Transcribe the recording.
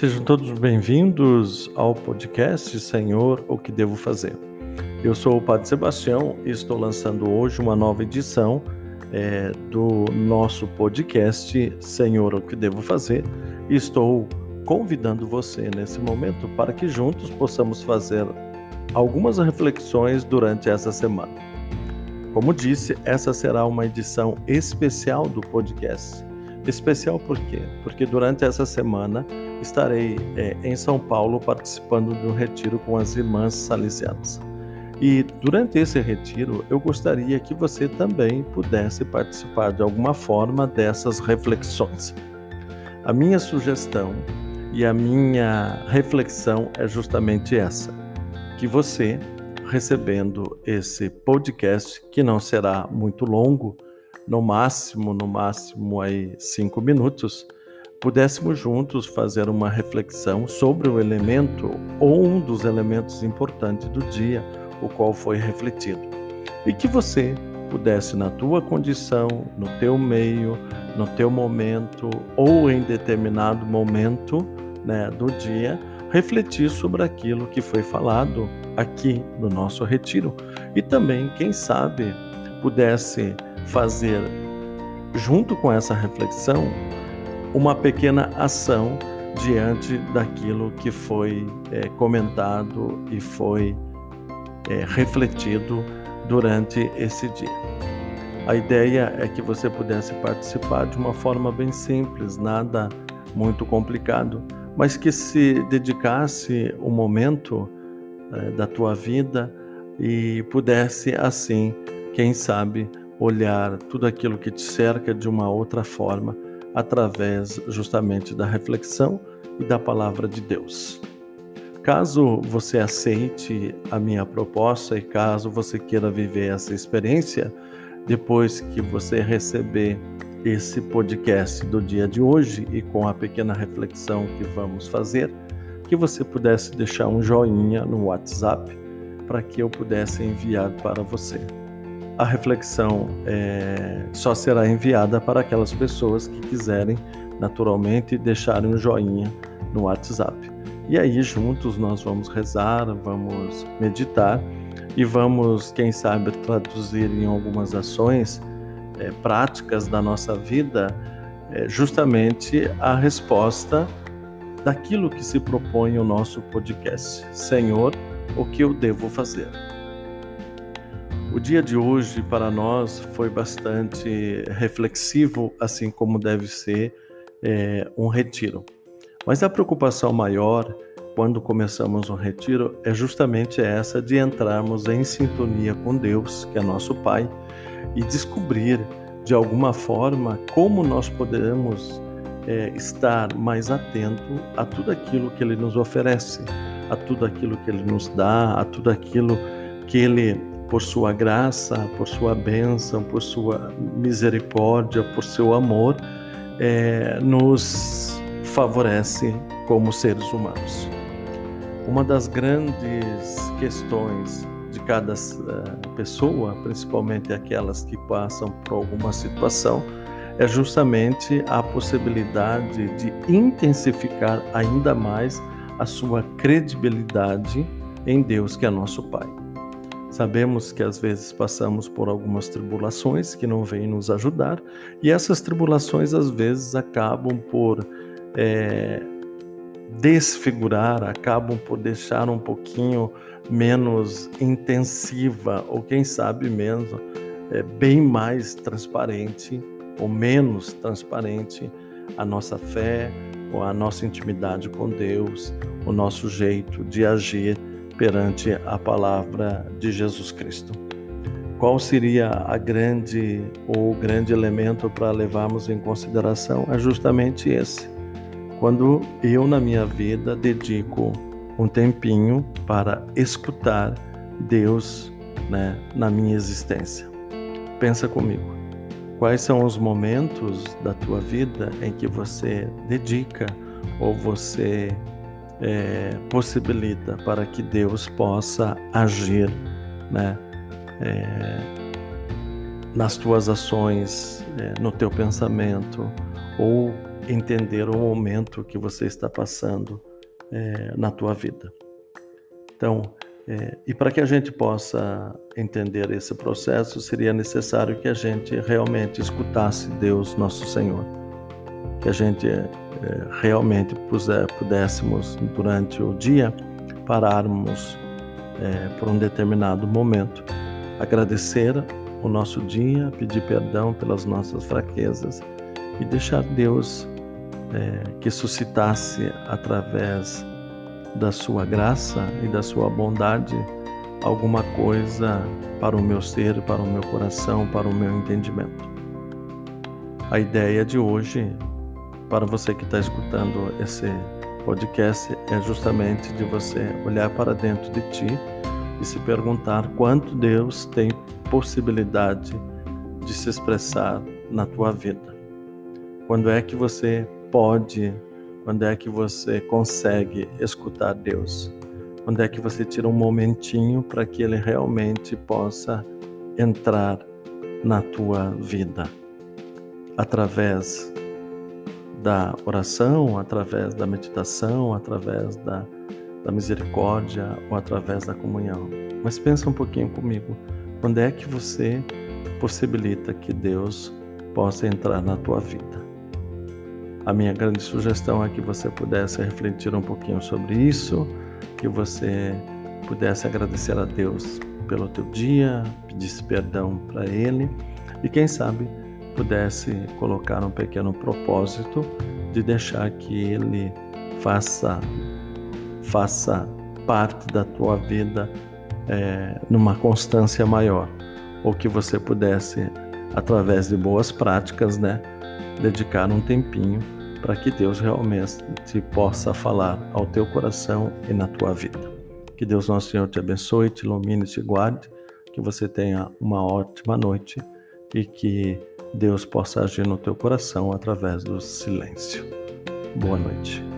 Sejam todos bem-vindos ao podcast Senhor, o que devo fazer? Eu sou o Padre Sebastião e estou lançando hoje uma nova edição é, do nosso podcast Senhor, o que devo fazer? E estou convidando você nesse momento para que juntos possamos fazer algumas reflexões durante essa semana. Como disse, essa será uma edição especial do podcast. Especial por quê? Porque durante essa semana estarei é, em São Paulo participando de um retiro com as irmãs salesianas. E durante esse retiro, eu gostaria que você também pudesse participar de alguma forma dessas reflexões. A minha sugestão e a minha reflexão é justamente essa: que você, recebendo esse podcast, que não será muito longo, no máximo, no máximo aí cinco minutos, pudéssemos juntos fazer uma reflexão sobre o elemento ou um dos elementos importantes do dia, o qual foi refletido. E que você pudesse, na tua condição, no teu meio, no teu momento ou em determinado momento né, do dia, refletir sobre aquilo que foi falado aqui no nosso retiro. E também, quem sabe, pudesse fazer, junto com essa reflexão, uma pequena ação diante daquilo que foi é, comentado e foi é, refletido durante esse dia. A ideia é que você pudesse participar de uma forma bem simples, nada muito complicado, mas que se dedicasse um momento é, da tua vida e pudesse assim, quem sabe, olhar tudo aquilo que te cerca de uma outra forma através justamente da reflexão e da palavra de Deus. Caso você aceite a minha proposta e caso você queira viver essa experiência, depois que você receber esse podcast do dia de hoje e com a pequena reflexão que vamos fazer, que você pudesse deixar um joinha no WhatsApp para que eu pudesse enviar para você a reflexão é, só será enviada para aquelas pessoas que quiserem, naturalmente, deixarem um joinha no WhatsApp. E aí, juntos, nós vamos rezar, vamos meditar e vamos, quem sabe, traduzir em algumas ações é, práticas da nossa vida é, justamente a resposta daquilo que se propõe o nosso podcast. Senhor, o que eu devo fazer? O dia de hoje para nós foi bastante reflexivo, assim como deve ser é, um retiro. Mas a preocupação maior quando começamos um retiro é justamente essa de entrarmos em sintonia com Deus, que é nosso Pai, e descobrir de alguma forma como nós podemos é, estar mais atento a tudo aquilo que Ele nos oferece, a tudo aquilo que Ele nos dá, a tudo aquilo que Ele por sua graça, por sua bênção, por sua misericórdia, por seu amor, é, nos favorece como seres humanos. Uma das grandes questões de cada uh, pessoa, principalmente aquelas que passam por alguma situação, é justamente a possibilidade de intensificar ainda mais a sua credibilidade em Deus, que é nosso Pai. Sabemos que às vezes passamos por algumas tribulações que não vêm nos ajudar, e essas tribulações às vezes acabam por é, desfigurar, acabam por deixar um pouquinho menos intensiva, ou quem sabe mesmo, é, bem mais transparente ou menos transparente a nossa fé, ou a nossa intimidade com Deus, o nosso jeito de agir perante a palavra de Jesus Cristo. Qual seria a grande ou o grande elemento para levarmos em consideração? É justamente esse. Quando eu na minha vida dedico um tempinho para escutar Deus né, na minha existência. Pensa comigo. Quais são os momentos da tua vida em que você dedica ou você é, possibilita para que Deus possa agir né, é, nas tuas ações, é, no teu pensamento, ou entender o momento que você está passando é, na tua vida. Então, é, e para que a gente possa entender esse processo, seria necessário que a gente realmente escutasse Deus, nosso Senhor. Que a gente é, realmente pudéssemos, durante o dia, pararmos é, por um determinado momento, agradecer o nosso dia, pedir perdão pelas nossas fraquezas e deixar Deus é, que suscitasse através da sua graça e da sua bondade alguma coisa para o meu ser, para o meu coração, para o meu entendimento. A ideia de hoje, para você que está escutando esse podcast, é justamente de você olhar para dentro de ti e se perguntar quanto Deus tem possibilidade de se expressar na tua vida. Quando é que você pode quando é que você consegue escutar Deus? Quando é que você tira um momentinho para que Ele realmente possa entrar na tua vida? Através da oração, através da meditação, através da, da misericórdia ou através da comunhão. Mas pensa um pouquinho comigo. Quando é que você possibilita que Deus possa entrar na tua vida? A minha grande sugestão é que você pudesse refletir um pouquinho sobre isso, que você pudesse agradecer a Deus pelo teu dia, pedisse perdão para Ele e quem sabe pudesse colocar um pequeno propósito de deixar que Ele faça faça parte da tua vida é, numa constância maior, ou que você pudesse através de boas práticas, né, dedicar um tempinho para que Deus realmente possa falar ao teu coração e na tua vida. Que Deus nosso Senhor te abençoe, te ilumine, te guarde, que você tenha uma ótima noite e que Deus possa agir no teu coração através do silêncio. Boa noite.